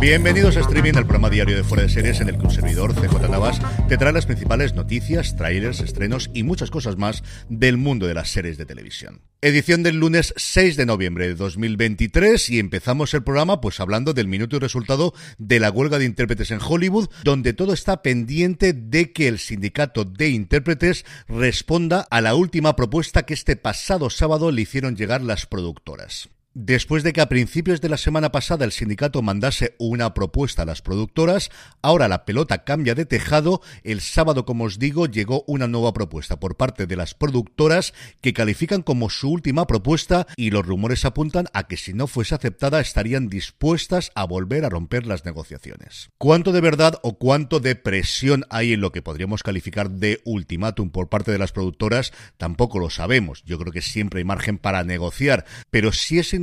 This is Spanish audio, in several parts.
Bienvenidos a Streaming, el programa diario de Fuera de Series en el que un servidor, CJ Navas, te trae las principales noticias, trailers, estrenos y muchas cosas más del mundo de las series de televisión. Edición del lunes 6 de noviembre de 2023 y empezamos el programa pues hablando del minuto y resultado de la huelga de intérpretes en Hollywood, donde todo está pendiente de que el sindicato de intérpretes responda a la última propuesta que este pasado sábado le hicieron llegar las productoras. Después de que a principios de la semana pasada el sindicato mandase una propuesta a las productoras, ahora la pelota cambia de tejado. El sábado, como os digo, llegó una nueva propuesta por parte de las productoras que califican como su última propuesta y los rumores apuntan a que si no fuese aceptada estarían dispuestas a volver a romper las negociaciones. ¿Cuánto de verdad o cuánto de presión hay en lo que podríamos calificar de ultimátum por parte de las productoras? Tampoco lo sabemos. Yo creo que siempre hay margen para negociar, pero si es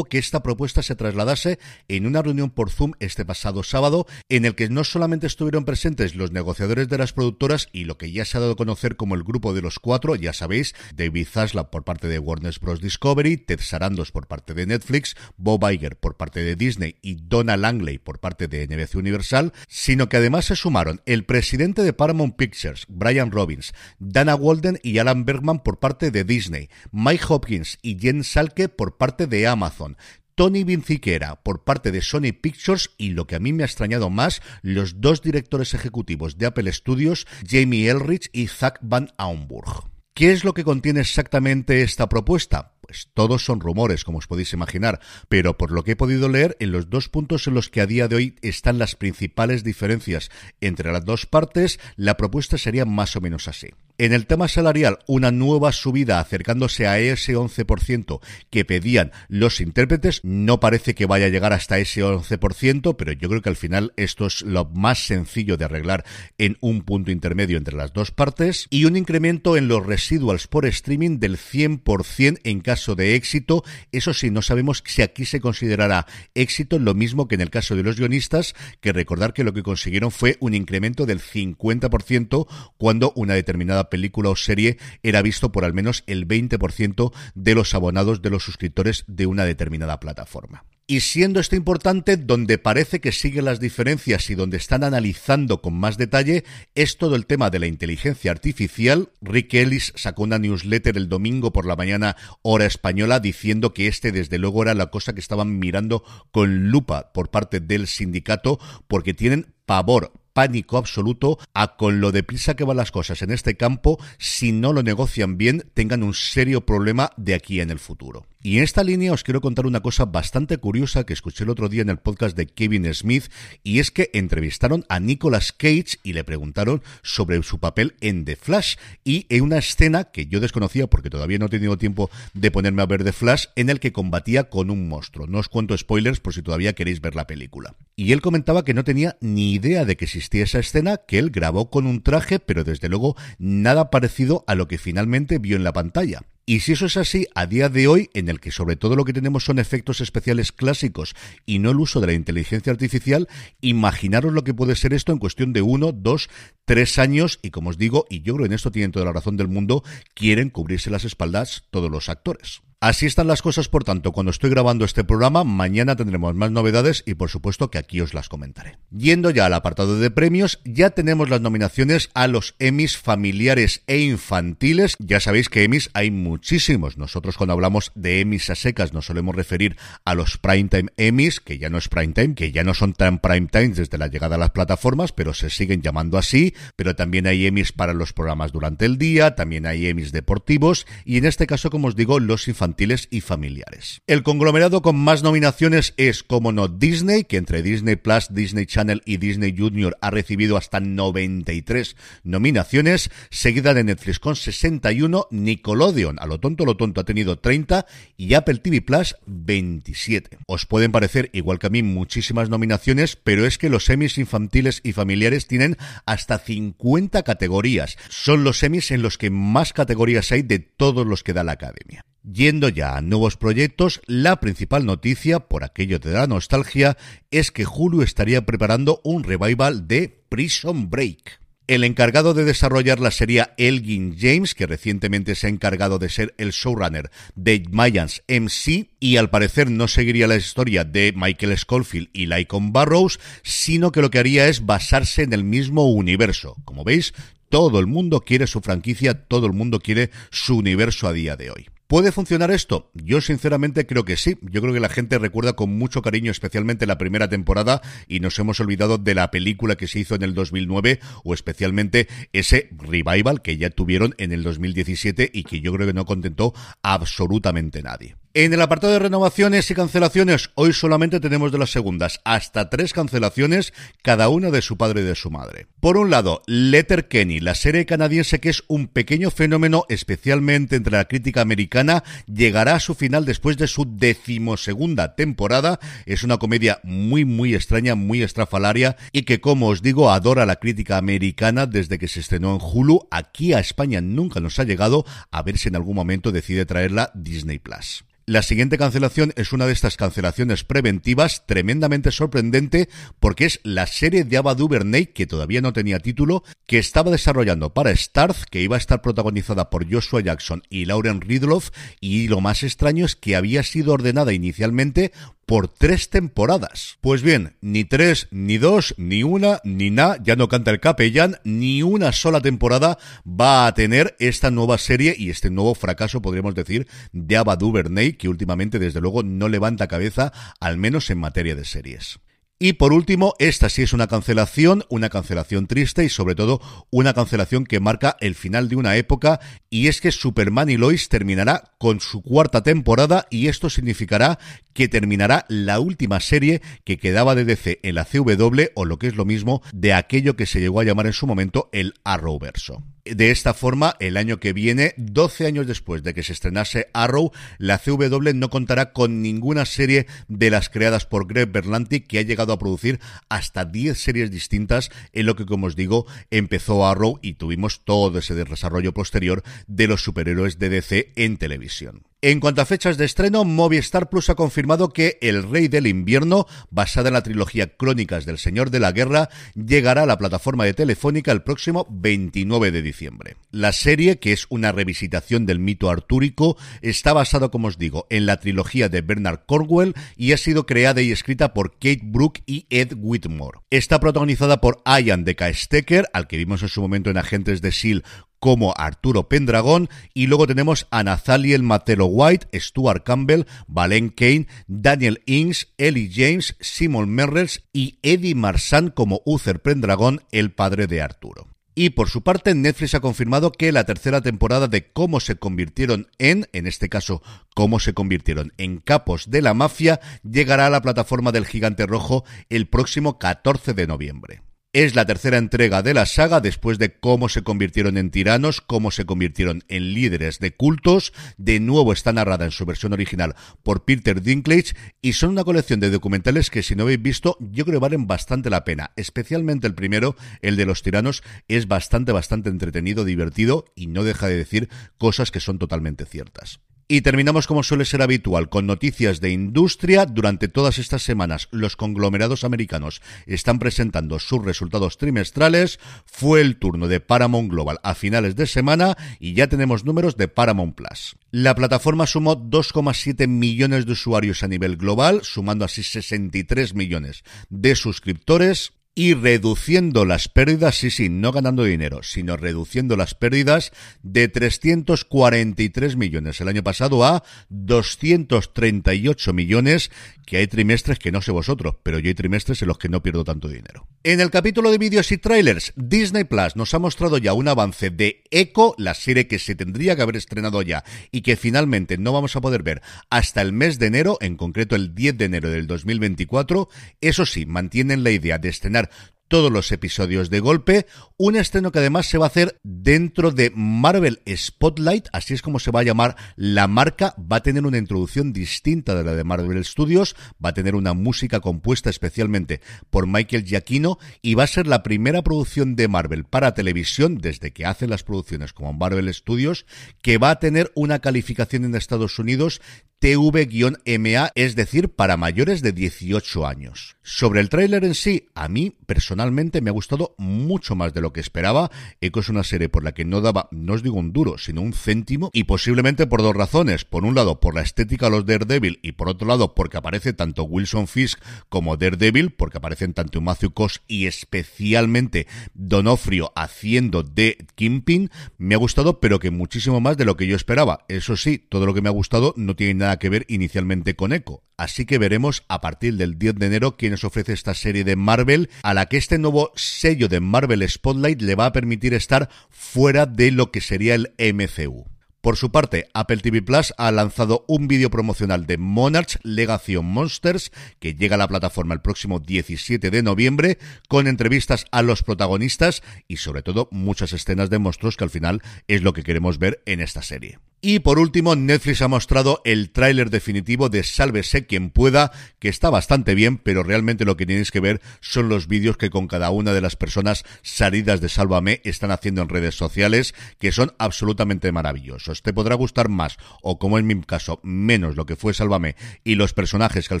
que esta propuesta se trasladase en una reunión por Zoom este pasado sábado, en el que no solamente estuvieron presentes los negociadores de las productoras y lo que ya se ha dado a conocer como el grupo de los cuatro, ya sabéis, David Zaslav por parte de Warner Bros. Discovery, Ted Sarandos por parte de Netflix, Bob Iger por parte de Disney y Donna Langley por parte de NBC Universal, sino que además se sumaron el presidente de Paramount Pictures, Brian Robbins, Dana Walden y Alan Bergman por parte de Disney, Mike Hopkins y Jen Salke por parte de de Amazon. Tony Vinciquera por parte de Sony Pictures y lo que a mí me ha extrañado más, los dos directores ejecutivos de Apple Studios, Jamie Elrich y Zach Van Aumburg. ¿Qué es lo que contiene exactamente esta propuesta? Pues todos son rumores, como os podéis imaginar, pero por lo que he podido leer, en los dos puntos en los que a día de hoy están las principales diferencias entre las dos partes, la propuesta sería más o menos así. En el tema salarial, una nueva subida acercándose a ese 11% que pedían los intérpretes. No parece que vaya a llegar hasta ese 11%, pero yo creo que al final esto es lo más sencillo de arreglar en un punto intermedio entre las dos partes. Y un incremento en los residuals por streaming del 100% en caso de éxito. Eso sí, no sabemos si aquí se considerará éxito lo mismo que en el caso de los guionistas, que recordar que lo que consiguieron fue un incremento del 50% cuando una determinada película o serie era visto por al menos el 20% de los abonados de los suscriptores de una determinada plataforma. Y siendo esto importante, donde parece que siguen las diferencias y donde están analizando con más detalle, es todo el tema de la inteligencia artificial. Rick Ellis sacó una newsletter el domingo por la mañana, hora española, diciendo que este desde luego era la cosa que estaban mirando con lupa por parte del sindicato, porque tienen pavor pánico absoluto a con lo deprisa que van las cosas en este campo, si no lo negocian bien, tengan un serio problema de aquí en el futuro. Y en esta línea os quiero contar una cosa bastante curiosa que escuché el otro día en el podcast de Kevin Smith, y es que entrevistaron a Nicolas Cage y le preguntaron sobre su papel en The Flash, y en una escena que yo desconocía porque todavía no he tenido tiempo de ponerme a ver The Flash, en el que combatía con un monstruo. No os cuento spoilers por si todavía queréis ver la película. Y él comentaba que no tenía ni idea de que existía esa escena, que él grabó con un traje, pero desde luego nada parecido a lo que finalmente vio en la pantalla. Y si eso es así, a día de hoy, en el que sobre todo lo que tenemos son efectos especiales clásicos y no el uso de la inteligencia artificial, imaginaros lo que puede ser esto en cuestión de uno, dos, tres años, y como os digo, y yo creo en esto tienen toda la razón del mundo, quieren cubrirse las espaldas todos los actores. Así están las cosas, por tanto, cuando estoy grabando este programa, mañana tendremos más novedades y por supuesto que aquí os las comentaré. Yendo ya al apartado de premios, ya tenemos las nominaciones a los Emmys familiares e infantiles. Ya sabéis que Emmys hay muchísimos. Nosotros cuando hablamos de Emmys a secas nos solemos referir a los Primetime Emmys, que ya no es Primetime, que ya no son tan Primetime desde la llegada a las plataformas, pero se siguen llamando así. Pero también hay Emmys para los programas durante el día, también hay Emmys deportivos y en este caso, como os digo, los infantiles y familiares. El conglomerado con más nominaciones es, como no, Disney, que entre Disney Plus, Disney Channel y Disney Junior ha recibido hasta 93 nominaciones, seguida de Netflix con 61, Nickelodeon, a lo tonto lo tonto, ha tenido 30 y Apple TV Plus 27. Os pueden parecer, igual que a mí, muchísimas nominaciones, pero es que los semis infantiles y familiares tienen hasta 50 categorías. Son los semis en los que más categorías hay de todos los que da la academia. Yendo ya a nuevos proyectos, la principal noticia, por aquello de la nostalgia, es que Hulu estaría preparando un revival de Prison Break. El encargado de desarrollarla sería Elgin James, que recientemente se ha encargado de ser el showrunner de Mayans MC, y al parecer no seguiría la historia de Michael Schofield y Lycon Barrows, sino que lo que haría es basarse en el mismo universo. Como veis, todo el mundo quiere su franquicia, todo el mundo quiere su universo a día de hoy. ¿Puede funcionar esto? Yo sinceramente creo que sí. Yo creo que la gente recuerda con mucho cariño especialmente la primera temporada y nos hemos olvidado de la película que se hizo en el 2009 o especialmente ese revival que ya tuvieron en el 2017 y que yo creo que no contentó absolutamente nadie. En el apartado de renovaciones y cancelaciones, hoy solamente tenemos de las segundas hasta tres cancelaciones, cada una de su padre y de su madre. Por un lado, Letter Kenny, la serie canadiense que es un pequeño fenómeno, especialmente entre la crítica americana, llegará a su final después de su decimosegunda temporada. Es una comedia muy, muy extraña, muy estrafalaria y que, como os digo, adora la crítica americana desde que se estrenó en Hulu. Aquí a España nunca nos ha llegado, a ver si en algún momento decide traerla Disney Plus. La siguiente cancelación es una de estas cancelaciones preventivas tremendamente sorprendente porque es la serie de Ava DuVernay que todavía no tenía título que estaba desarrollando para Starz que iba a estar protagonizada por Joshua Jackson y Lauren Ridloff y lo más extraño es que había sido ordenada inicialmente por tres temporadas. Pues bien, ni tres, ni dos, ni una, ni nada, ya no canta el capellán, ni una sola temporada va a tener esta nueva serie y este nuevo fracaso, podríamos decir, de Ava DuVernay, que últimamente desde luego no levanta cabeza, al menos en materia de series. Y por último, esta sí es una cancelación, una cancelación triste y sobre todo una cancelación que marca el final de una época y es que Superman y Lois terminará con su cuarta temporada y esto significará que terminará la última serie que quedaba de DC en la CW o lo que es lo mismo de aquello que se llegó a llamar en su momento el Arrowverso. De esta forma, el año que viene, 12 años después de que se estrenase Arrow, la CW no contará con ninguna serie de las creadas por Greg Berlanti, que ha llegado a producir hasta 10 series distintas en lo que, como os digo, empezó Arrow y tuvimos todo ese desarrollo posterior de los superhéroes de DC en televisión. En cuanto a fechas de estreno, Movistar Plus ha confirmado que El Rey del Invierno, basada en la trilogía Crónicas del Señor de la Guerra, llegará a la plataforma de Telefónica el próximo 29 de diciembre. La serie, que es una revisitación del mito artúrico, está basada, como os digo, en la trilogía de Bernard Cornwell y ha sido creada y escrita por Kate Brooke y Ed Whitmore. Está protagonizada por Ian de Stecker, al que vimos en su momento en Agentes de S.H.I.E.L.D como Arturo Pendragón y luego tenemos a Nathaliel Matelo White, Stuart Campbell, Valen Kane, Daniel Ings, Ellie James, Simon Merrells y Eddie Marsan como Uther Pendragón, el padre de Arturo. Y por su parte, Netflix ha confirmado que la tercera temporada de Cómo se convirtieron en, en este caso, Cómo se convirtieron en capos de la mafia, llegará a la plataforma del Gigante Rojo el próximo 14 de noviembre. Es la tercera entrega de la saga después de cómo se convirtieron en tiranos, cómo se convirtieron en líderes de cultos. De nuevo está narrada en su versión original por Peter Dinklage y son una colección de documentales que si no habéis visto yo creo que valen bastante la pena. Especialmente el primero, el de los tiranos, es bastante, bastante entretenido, divertido y no deja de decir cosas que son totalmente ciertas. Y terminamos como suele ser habitual con noticias de industria. Durante todas estas semanas los conglomerados americanos están presentando sus resultados trimestrales. Fue el turno de Paramount Global a finales de semana y ya tenemos números de Paramount Plus. La plataforma sumó 2,7 millones de usuarios a nivel global, sumando así 63 millones de suscriptores y reduciendo las pérdidas, sí, sí, no ganando dinero, sino reduciendo las pérdidas de 343 millones el año pasado a 238 millones, que hay trimestres que no sé vosotros, pero yo hay trimestres en los que no pierdo tanto dinero. En el capítulo de vídeos y trailers, Disney Plus nos ha mostrado ya un avance de Echo, la serie que se tendría que haber estrenado ya y que finalmente no vamos a poder ver hasta el mes de enero, en concreto el 10 de enero del 2024. Eso sí, mantienen la idea de estrenar that todos los episodios de golpe, un estreno que además se va a hacer dentro de Marvel Spotlight, así es como se va a llamar la marca, va a tener una introducción distinta de la de Marvel Studios, va a tener una música compuesta especialmente por Michael Giacchino y va a ser la primera producción de Marvel para televisión desde que hace las producciones como Marvel Studios que va a tener una calificación en Estados Unidos TV-MA, es decir, para mayores de 18 años. Sobre el tráiler en sí, a mí personalmente personalmente me ha gustado mucho más de lo que esperaba. Echo es una serie por la que no daba, no os digo un duro, sino un céntimo, y posiblemente por dos razones. Por un lado, por la estética de los Daredevil, y por otro lado, porque aparece tanto Wilson Fisk como Daredevil, porque aparecen tanto Matthew Koss y especialmente Donofrio haciendo de Kingpin. Me ha gustado, pero que muchísimo más de lo que yo esperaba. Eso sí, todo lo que me ha gustado no tiene nada que ver inicialmente con Echo. Así que veremos a partir del 10 de enero quién nos ofrece esta serie de Marvel, a la que este nuevo sello de Marvel Spotlight le va a permitir estar fuera de lo que sería el MCU. Por su parte, Apple TV Plus ha lanzado un vídeo promocional de Monarch Legacy Monsters que llega a la plataforma el próximo 17 de noviembre con entrevistas a los protagonistas y sobre todo muchas escenas de monstruos que al final es lo que queremos ver en esta serie. Y por último, Netflix ha mostrado el tráiler definitivo de Sálvese quien pueda, que está bastante bien, pero realmente lo que tenéis que ver son los vídeos que con cada una de las personas salidas de Sálvame están haciendo en redes sociales, que son absolutamente maravillosos. Te podrá gustar más, o como en mi caso, menos lo que fue Sálvame y los personajes que al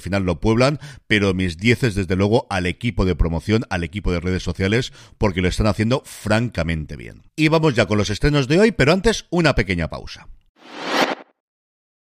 final lo pueblan, pero mis dieces desde luego al equipo de promoción, al equipo de redes sociales, porque lo están haciendo francamente bien. Y vamos ya con los estrenos de hoy, pero antes una pequeña pausa.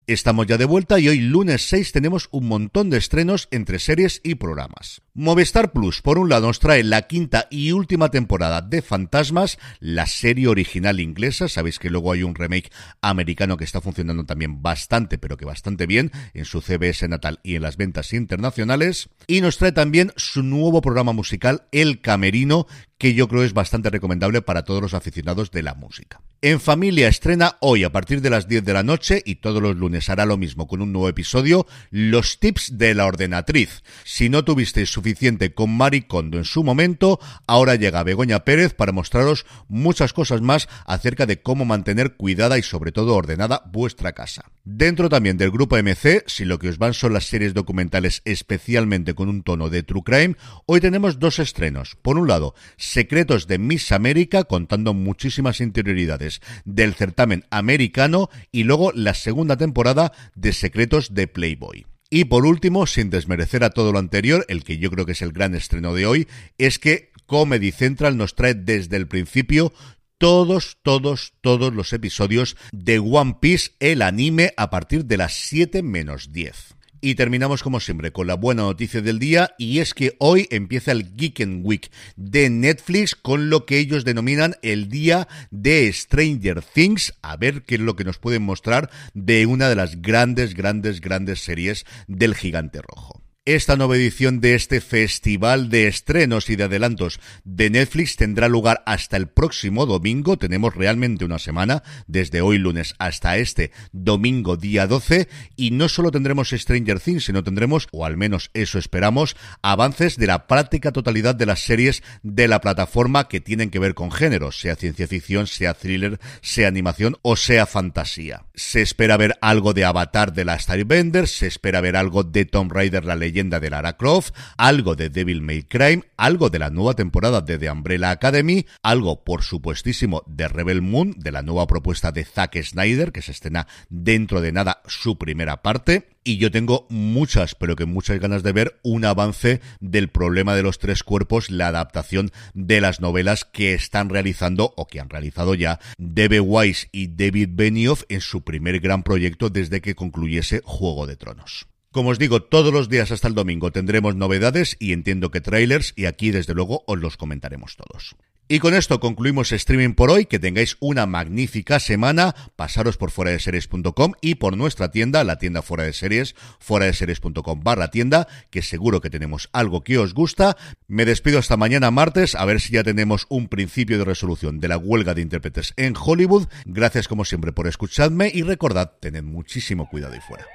Estamos ya de vuelta y hoy lunes 6 tenemos un montón de estrenos entre series y programas. Movistar Plus, por un lado, nos trae la quinta y última temporada de Fantasmas, la serie original inglesa. Sabéis que luego hay un remake americano que está funcionando también bastante, pero que bastante bien en su CBS natal y en las ventas internacionales. Y nos trae también su nuevo programa musical, El Camerino, que yo creo es bastante recomendable para todos los aficionados de la música. En familia estrena hoy a partir de las 10 de la noche y todos los lunes hará lo mismo con un nuevo episodio, los tips de la ordenatriz. Si no tuvisteis suficiente con Mari Kondo en su momento, ahora llega Begoña Pérez para mostraros muchas cosas más acerca de cómo mantener cuidada y sobre todo ordenada vuestra casa. Dentro también del grupo MC, si lo que os van son las series documentales especialmente con un tono de true crime, hoy tenemos dos estrenos. Por un lado, Secretos de Miss América, contando muchísimas interioridades del certamen americano, y luego la segunda temporada de Secretos de Playboy. Y por último, sin desmerecer a todo lo anterior, el que yo creo que es el gran estreno de hoy, es que Comedy Central nos trae desde el principio todos, todos, todos los episodios de One Piece, el anime, a partir de las 7 menos 10. Y terminamos como siempre con la buena noticia del día y es que hoy empieza el Geeken Week de Netflix con lo que ellos denominan el día de Stranger Things. A ver qué es lo que nos pueden mostrar de una de las grandes, grandes, grandes series del gigante rojo. Esta nueva edición de este festival de estrenos y de adelantos de Netflix tendrá lugar hasta el próximo domingo. Tenemos realmente una semana, desde hoy lunes hasta este domingo día 12. Y no solo tendremos Stranger Things, sino tendremos, o al menos eso esperamos, avances de la práctica totalidad de las series de la plataforma que tienen que ver con género, sea ciencia ficción, sea thriller, sea animación o sea fantasía. Se espera ver algo de Avatar de la Starbender, se espera ver algo de Tomb Raider, la leyenda de Lara Croft, algo de Devil May Cry, algo de la nueva temporada de The Umbrella Academy, algo, por supuestísimo, de Rebel Moon, de la nueva propuesta de Zack Snyder, que se estrena dentro de nada su primera parte. Y yo tengo muchas, pero que muchas ganas de ver un avance del problema de los tres cuerpos, la adaptación de las novelas que están realizando o que han realizado ya D.B. Weiss y David Benioff en su primer gran proyecto desde que concluyese Juego de Tronos. Como os digo, todos los días hasta el domingo tendremos novedades y entiendo que trailers y aquí desde luego os los comentaremos todos. Y con esto concluimos streaming por hoy. Que tengáis una magnífica semana. Pasaros por fuera de series.com y por nuestra tienda, la tienda fuera de series, fuera de series.com barra tienda, que seguro que tenemos algo que os gusta. Me despido hasta mañana martes, a ver si ya tenemos un principio de resolución de la huelga de intérpretes en Hollywood. Gracias como siempre por escucharme y recordad, tened muchísimo cuidado y fuera.